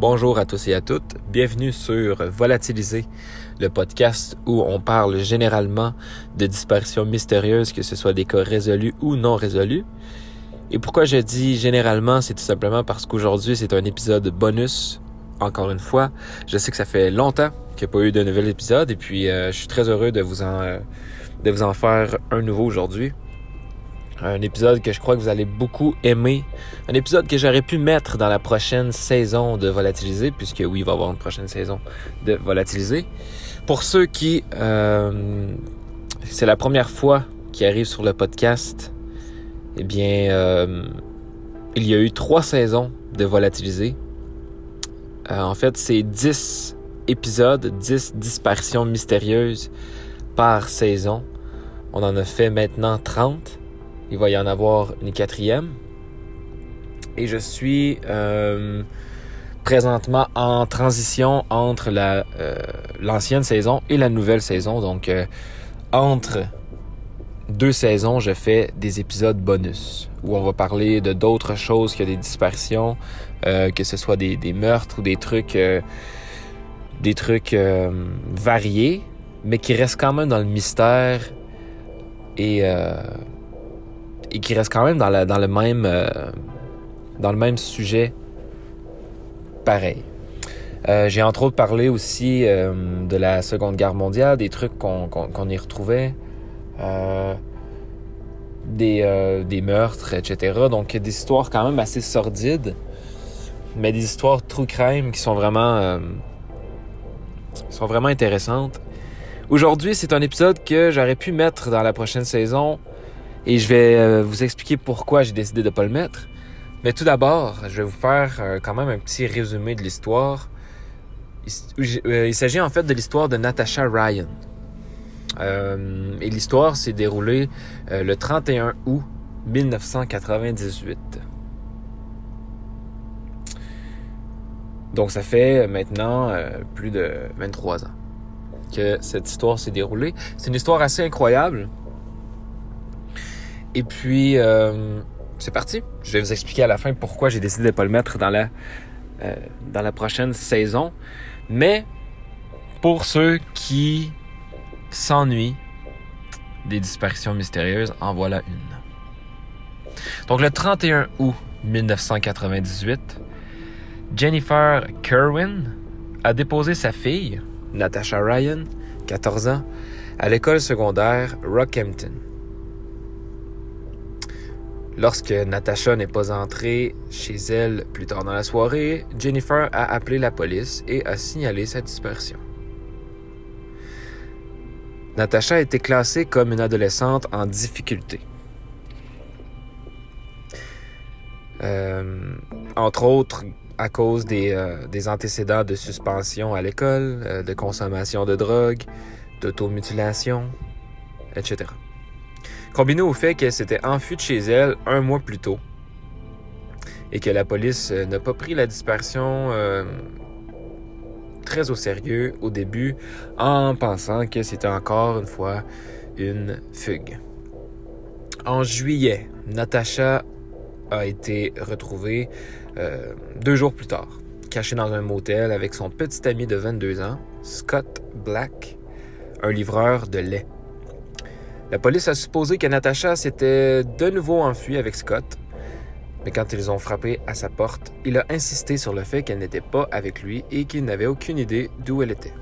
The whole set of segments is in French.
Bonjour à tous et à toutes. Bienvenue sur Volatiliser, le podcast où on parle généralement de disparitions mystérieuses, que ce soit des cas résolus ou non résolus. Et pourquoi je dis généralement, c'est tout simplement parce qu'aujourd'hui c'est un épisode bonus. Encore une fois, je sais que ça fait longtemps qu'il n'y a pas eu de nouvel épisode et puis euh, je suis très heureux de vous en, de vous en faire un nouveau aujourd'hui. Un épisode que je crois que vous allez beaucoup aimer. Un épisode que j'aurais pu mettre dans la prochaine saison de Volatiliser, puisque oui, il va y avoir une prochaine saison de Volatiliser. Pour ceux qui... Euh, c'est la première fois qu'ils arrivent sur le podcast, eh bien, euh, il y a eu trois saisons de Volatiliser. Euh, en fait, c'est 10 épisodes, 10 disparitions mystérieuses par saison. On en a fait maintenant 30. Il va y en avoir une quatrième. Et je suis euh, présentement en transition entre la euh, l'ancienne saison et la nouvelle saison. Donc, euh, entre deux saisons, je fais des épisodes bonus où on va parler de d'autres choses que des disparitions, que ce soit des, des, meurtres ou des trucs, des trucs variés, mais qui restent quand même dans le mystère et et qui reste quand même dans, le même euh, dans le même sujet pareil. Euh, j'ai entre autres parlé aussi euh, de la Seconde Guerre mondiale, des trucs qu'on y retrouvait, des, des meurtres, etc. Donc des histoires quand même assez sordides, mais des histoires true crime qui sont vraiment sont vraiment intéressantes. Aujourd'hui, c'est un épisode que j'aurais pu mettre dans la prochaine saison, et je vais euh, vous expliquer pourquoi j'ai décidé de ne pas le mettre. Mais tout d'abord, je vais vous faire euh, quand même un petit résumé de l'histoire. Euh, il, s'agit en fait de l'histoire de Natasha Ryan. et l'histoire s'est déroulée le 31 août 1998. Donc ça fait maintenant plus de 23 ans que cette histoire s'est déroulée. C'est une histoire assez incroyable et puis, euh, c'est parti. Je vais vous expliquer à la fin pourquoi j'ai décidé de pas le mettre dans la, euh, dans la prochaine saison. Mais pour ceux qui s'ennuient des disparitions mystérieuses, en voilà une. Donc le 31 août 1998, Jennifer Kerwin a déposé sa fille, Natasha Ryan, 14 ans, à l'école secondaire Rockhampton. Lorsque Natasha n'est pas entrée chez elle plus tard dans la soirée, Jennifer a appelé la police et a signalé sa disparition. Natasha a été classée comme une adolescente en difficulté. Euh, entre autres à cause des, euh, des, antécédents de suspension à l'école, euh, de consommation de drogue, d'automutilation, etc combiné au fait qu'elle s'était enfuie de chez elle un mois plus tôt et que la police euh, n'a pas pris la dispersion euh, très au sérieux au début en pensant que c'était encore une fois une fugue. En juillet, Natasha a été retrouvée euh, deux jours plus tard, cachée dans un motel avec son petit ami de 22 ans, Scott Black, un livreur de lait. La police a supposé que Natasha s'était de nouveau enfuie avec Scott, mais quand ils ont frappé à sa porte, il a insisté sur le fait qu'elle n'était pas avec lui et qu'il n'avait aucune idée d'où elle était.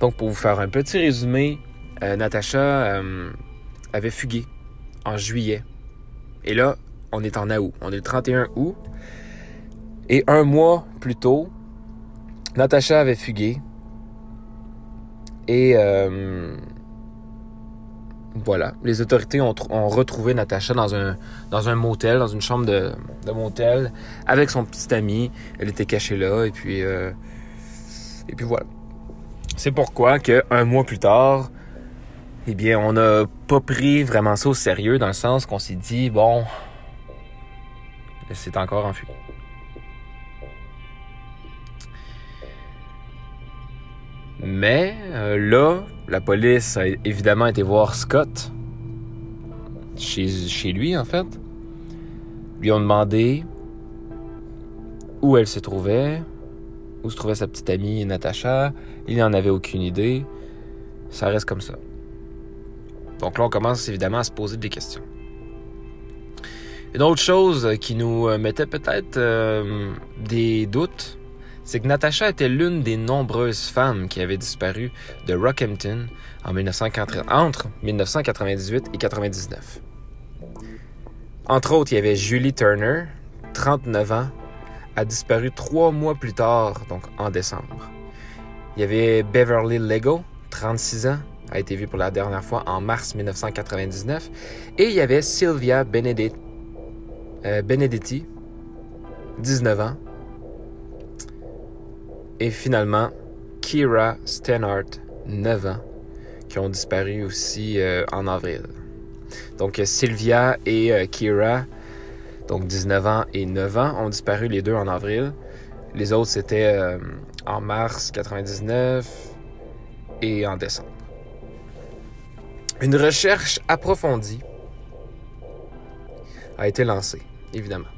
Donc pour vous faire un petit résumé, euh, Natasha euh, avait fugué en juillet. Et là, on est en août. On est le 31 août. Et un mois plus tôt, Natasha avait fugué. Et euh, voilà, les autorités ont, retrouvé Natacha dans un, dans un motel, dans une chambre de, motel, avec son petit ami. Elle était cachée là, et puis, euh, et puis voilà. C'est pourquoi qu'un mois plus tard, eh bien, on n'a pas pris vraiment ça au sérieux, dans le sens qu'on s'est dit, bon, c'est encore enfui. Mais euh, là, la police a évidemment été voir Scott, chez, chez lui en fait. Lui ont demandé où elle se trouvait, où se trouvait sa petite amie Natacha. Il n'en avait aucune idée. Ça reste comme ça. Donc là, on commence évidemment à se poser des questions. Une autre chose qui nous euh, mettait peut-être euh, des doutes, c'est que Natasha était l'une des nombreuses femmes qui avaient disparu de Rockhampton en entre 1998 et 1999. Entre autres, il y avait Julie Turner, 39 ans, a disparu trois mois plus tard, donc en décembre. Il y avait Beverly Lego, 36 ans, a été vue pour la dernière fois en mars 1999. Et il y avait Sylvia Benedetti, euh, Benedetti 19 ans. Et finalement, Kira Stenhardt, 9 ans, qui ont disparu aussi euh, en avril. Donc Sylvia et euh, Kira, donc 19 ans et 9 ans, ont disparu les deux en avril. Les autres, c'était en mars 99 et en décembre. Une recherche approfondie a été lancée, évidemment.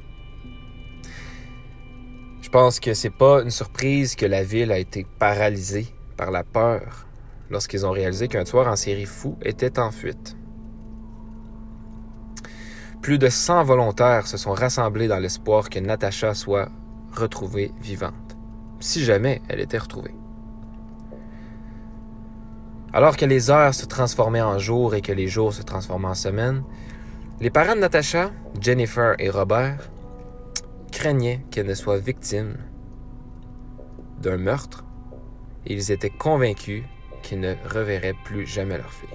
Je pense que c'est pas une surprise que la ville a été paralysée par la peur lorsqu'ils ont réalisé qu'un tueur en série fou était en fuite. Plus de 100 volontaires se sont rassemblés dans l'espoir que Natacha soit retrouvée vivante, si jamais elle était retrouvée. Alors que les heures se transformaient en jours et que les jours se transformaient en semaines, les parents de Natasha, Jennifer et Robert, craignaient qu'elle ne soit victime d'un meurtre et ils étaient convaincus qu'ils ne reverraient plus jamais leur fille.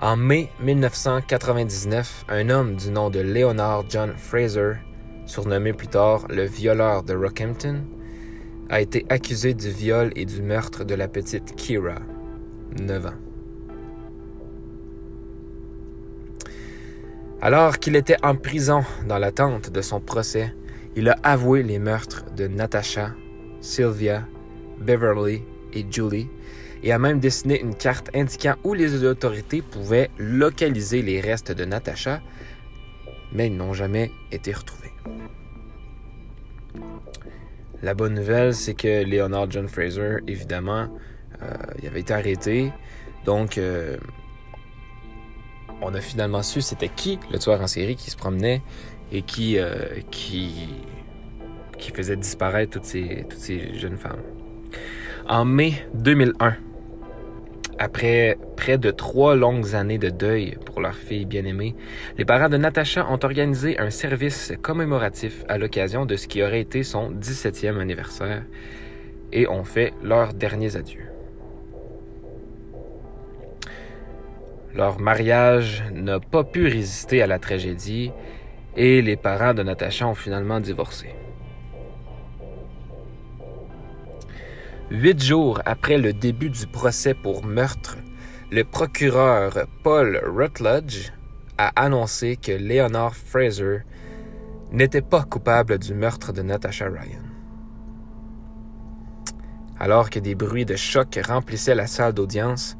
En mai 1999, un homme du nom de Leonard John Fraser, surnommé plus tard le violeur de Rockhampton, a été accusé du viol et du meurtre de la petite Kira, 9 ans. Alors qu'il était en prison dans l'attente de son procès, il a avoué les meurtres de Natasha, Sylvia, Beverly et Julie et a même dessiné une carte indiquant où les autorités pouvaient localiser les restes de Natasha, mais ils n'ont jamais été retrouvés. La bonne nouvelle, c'est que Leonard John Fraser, évidemment, euh, avait été arrêté. Donc, euh, on a finalement su c'était qui le tueur en série qui se promenait et qui, euh, qui, faisait disparaître toutes ces, toutes ces jeunes femmes. En mai 2001, après près de trois longues années de deuil pour leur fille bien-aimée, les parents de Natacha ont organisé un service commémoratif à l'occasion de ce qui aurait été son 17e anniversaire et ont fait leurs derniers adieux. Leur mariage n'a pas pu résister à la tragédie et les parents de Natacha ont finalement divorcé. Huit jours après le début du procès pour meurtre, le procureur Paul Rutledge a annoncé que Leonard Fraser n'était pas coupable du meurtre de Natasha Ryan. Alors que des bruits de choc remplissaient la salle d'audience,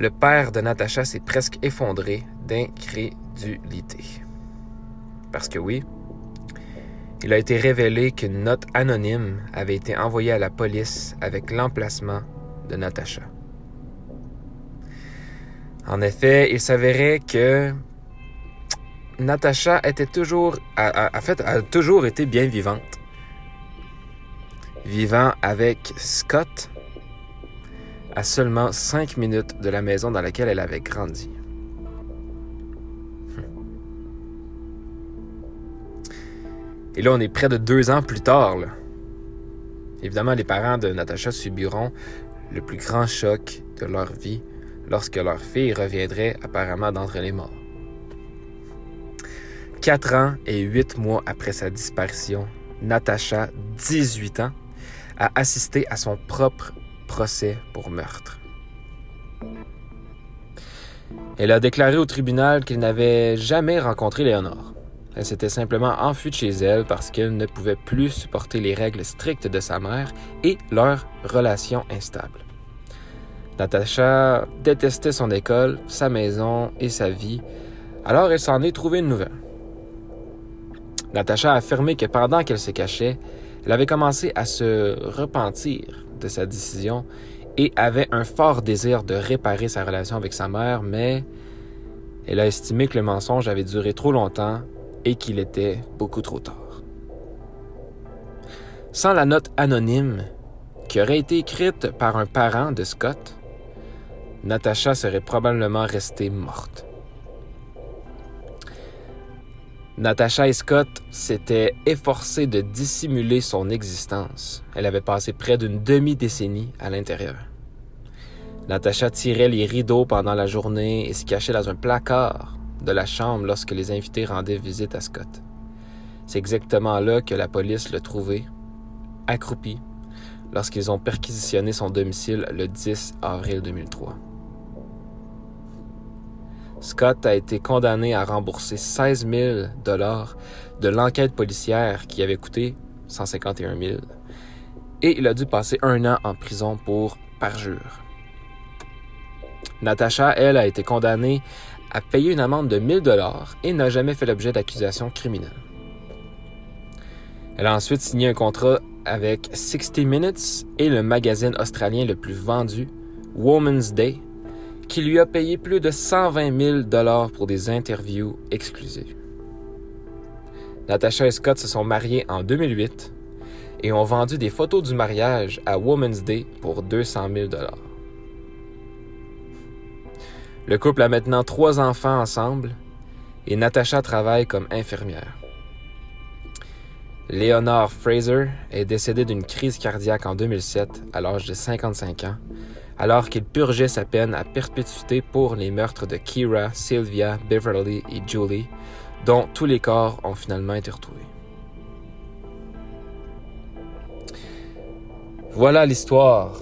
le père de Natasha s'est presque effondré d'incrédulité. Parce que oui, il a été révélé qu'une note anonyme avait été envoyée à la police avec l'emplacement de Natacha. En effet, il s'avérait que Natacha était toujours, a, fait, a toujours été bien vivante. Vivant avec Scott à seulement cinq minutes de la maison dans laquelle elle avait grandi. Et là, on est près de deux ans plus tard. Évidemment, les parents de Natacha subiront le plus grand choc de leur vie lorsque leur fille reviendrait apparemment d'entre les morts. Quatre ans et huit mois après sa disparition, Natacha, 18 ans, a assisté à son propre procès pour meurtre. Elle a déclaré au tribunal qu'elle n'avait jamais rencontré Léonore. Elle s'était simplement enfuie de chez elle parce qu'elle ne pouvait plus supporter les règles strictes de sa mère et leur relation instable. Natacha détestait son école, sa maison et sa vie, alors elle s'en est trouvée une nouvelle. Natacha a affirmé que pendant qu'elle se cachait, elle avait commencé à se repentir de sa décision et avait un fort désir de réparer sa relation avec sa mère, mais elle a estimé que le mensonge avait duré trop longtemps et qu'il était beaucoup trop tard. Sans la note anonyme qui aurait été écrite par un parent de Scott, Natasha serait probablement restée morte. Natasha et Scott s'étaient efforcés de dissimuler son existence. Elle avait passé près d'une demi-décennie à l'intérieur. Natasha tirait les rideaux pendant la journée et se cachait dans un placard de la chambre lorsque les invités rendaient visite à Scott. C'est exactement là que la police l'a trouvé, accroupi, lorsqu'ils ont perquisitionné son domicile le 10 avril 2003. Scott a été condamné à rembourser 16 000 dollars de l'enquête policière qui avait coûté 151 000 et il a dû passer un an en prison pour parjure. Natacha, elle, a été condamnée à payer une amende de 1000 dollars et n'a jamais fait l'objet d'accusations criminelles. Elle a ensuite signé un contrat avec 60 Minutes et le magazine australien le plus vendu, Woman's Day, qui lui a payé plus de 120 000 dollars pour des interviews exclusives. Natasha et Scott se sont mariés en 2008 et ont vendu des photos du mariage à Women's Day pour 200 000 dollars. Le couple a maintenant trois enfants ensemble et Natasha travaille comme infirmière. Leonard Fraser est décédé d'une crise cardiaque en 2007 à l'âge de 55 ans alors qu'il purgeait sa peine à perpétuité pour les meurtres de Kira, Sylvia, Beverly et Julie, dont tous les corps ont finalement été retrouvés. Voilà l'histoire.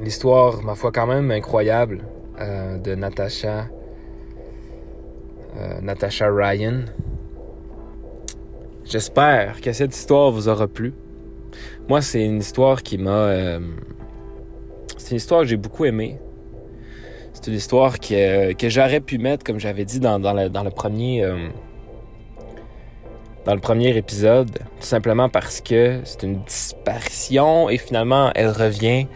L'histoire, ma foi, quand même incroyable euh, de Natasha, euh, Natasha Ryan. J'espère que cette histoire vous aura plu. Moi, c'est une histoire qui m'a euh, c'est une histoire que j'ai beaucoup aimée. C'est une histoire que, que j'aurais pu mettre, comme j'avais dit dans, dans, le, dans le premier. Euh, dans le premier épisode, tout simplement parce que c'est une disparition et finalement elle revient.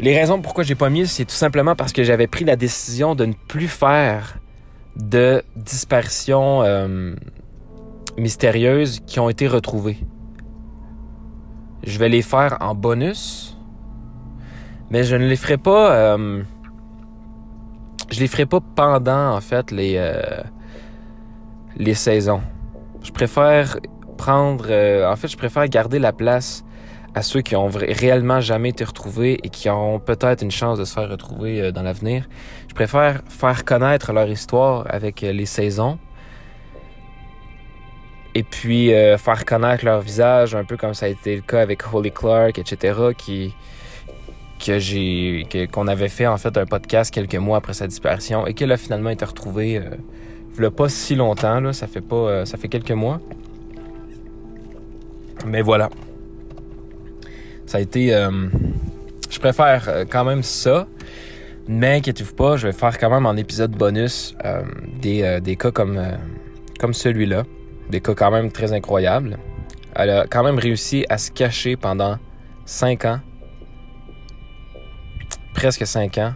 Les raisons pourquoi j'ai pas mis, c'est tout simplement parce que j'avais pris la décision de ne plus faire de disparitions euh, mystérieuses qui ont été retrouvées. Je vais les faire en bonus mais je ne les ferai pas. Euh, je les ferai pas pendant en fait les euh, les saisons. Je préfère prendre. Euh, en fait, je préfère garder la place à ceux qui ont réellement jamais été retrouvés et qui ont peut-être une chance de se faire retrouver dans l'avenir. Je préfère faire connaître leur histoire avec les saisons et puis faire connaître leur visage, un peu comme ça a été le cas avec Holy Clark, etc., qui, que j'ai qu'on avait fait en fait un podcast quelques mois après sa disparition et qu'elle a finalement été retrouvée euh, pas si longtemps là, ça fait pas euh, ça fait quelques mois. Mais voilà. Ça a été euh, je préfère euh, quand même ça. Mais inquiétez-vous pas, je vais faire quand même en épisode bonus des, des cas comme, comme celui-là. Des cas quand même très incroyables. Elle a quand même réussi à se cacher pendant 5 ans presque 5 ans.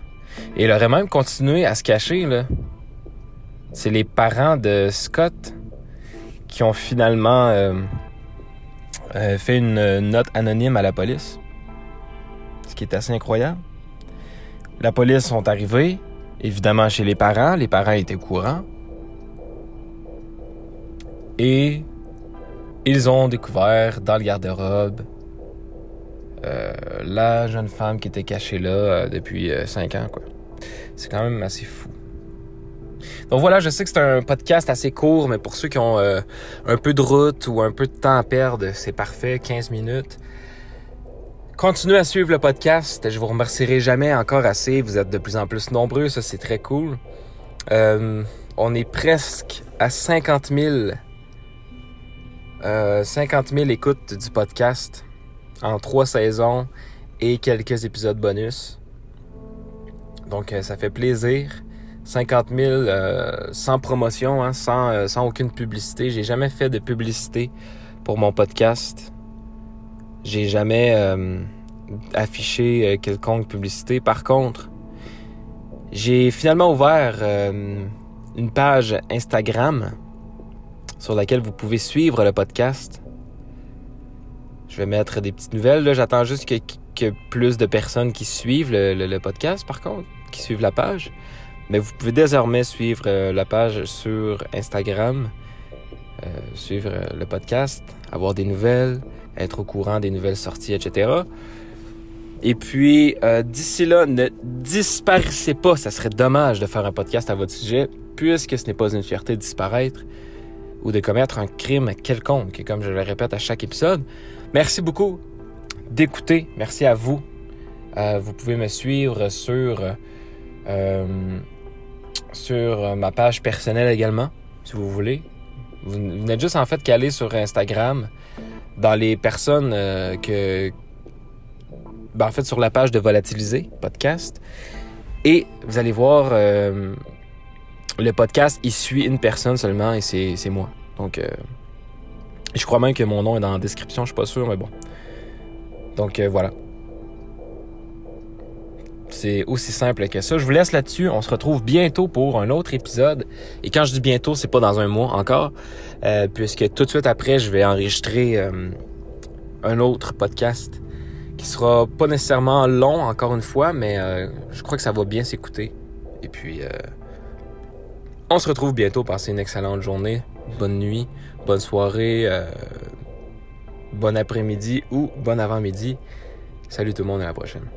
Et il aurait même continué à se cacher. C'est les parents de Scott qui ont finalement euh, euh, fait une note anonyme à la police. Ce qui est assez incroyable. La police sont arrivés, évidemment chez les parents. Les parents étaient courants. Et ils ont découvert dans le garde-robe euh, la jeune femme qui était cachée là euh, depuis 5 euh, ans, quoi. C'est quand même assez fou. Donc voilà, je sais que c'est un podcast assez court, mais pour ceux qui ont un peu de route ou un peu de temps à perdre, c'est parfait, 15 minutes. Continuez à suivre le podcast. Je vous remercierai jamais encore assez. Vous êtes de plus en plus nombreux, ça c'est très cool. on est presque à 50 000, 50 000 écoutes du podcast en trois saisons et quelques épisodes bonus. Donc euh, ça fait plaisir. 50 000 euh, sans promotion, hein, sans, euh, sans aucune publicité. J'ai jamais fait de publicité pour mon podcast. J'ai jamais affiché quelconque publicité. Par contre, j'ai finalement ouvert une page Instagram sur laquelle vous pouvez suivre le podcast. Je vais mettre des petites nouvelles. J'attends juste que, plus de personnes qui suivent le, le podcast, par contre, qui suivent la page. Mais vous pouvez désormais suivre euh, la page sur Instagram, euh, suivre euh, le podcast, avoir des nouvelles, être au courant des nouvelles sorties, etc. Et puis, d'ici là, ne disparaissez pas. Ça serait dommage de faire un podcast à votre sujet, puisque ce n'est pas une fierté de disparaître ou de commettre un crime quelconque, comme je le répète à chaque épisode. Merci beaucoup d'écouter. Merci à vous. vous pouvez me suivre sur sur euh, ma page personnelle également, si vous voulez. Vous, n'êtes juste en fait qu'aller sur Instagram dans les personnes euh, que. Ben, en fait, sur la page de Volatiliser podcast. Et vous allez voir, euh, le podcast, il suit une personne seulement et c'est moi. Donc, je crois même que mon nom est dans la description, je suis pas sûr, mais bon. Donc, voilà. C'est aussi simple que ça. Je vous laisse là-dessus. On se retrouve bientôt pour un autre épisode. Et quand je dis bientôt, c'est pas dans un mois encore, euh, puisque tout de suite après, je vais enregistrer euh, un autre podcast qui sera pas nécessairement long, encore une fois, mais euh, je crois que ça va bien s'écouter. Et puis, on se retrouve bientôt. Passez une excellente journée, bonne nuit, bonne soirée, euh, bon après-midi ou bon avant-midi. Salut tout le monde, à la prochaine.